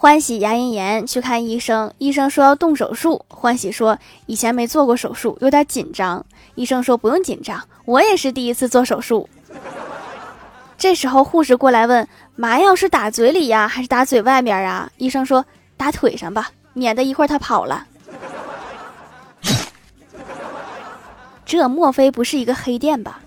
欢喜牙龈炎去看医生医生说要动手术欢喜说以前没做过手术有点紧张。医生说不用紧张我也是第一次做手术。这时候护士过来问麻药是打嘴里呀还是打嘴外面啊？医生说打腿上吧免得一会儿他跑了。这莫非不是一个黑店吧？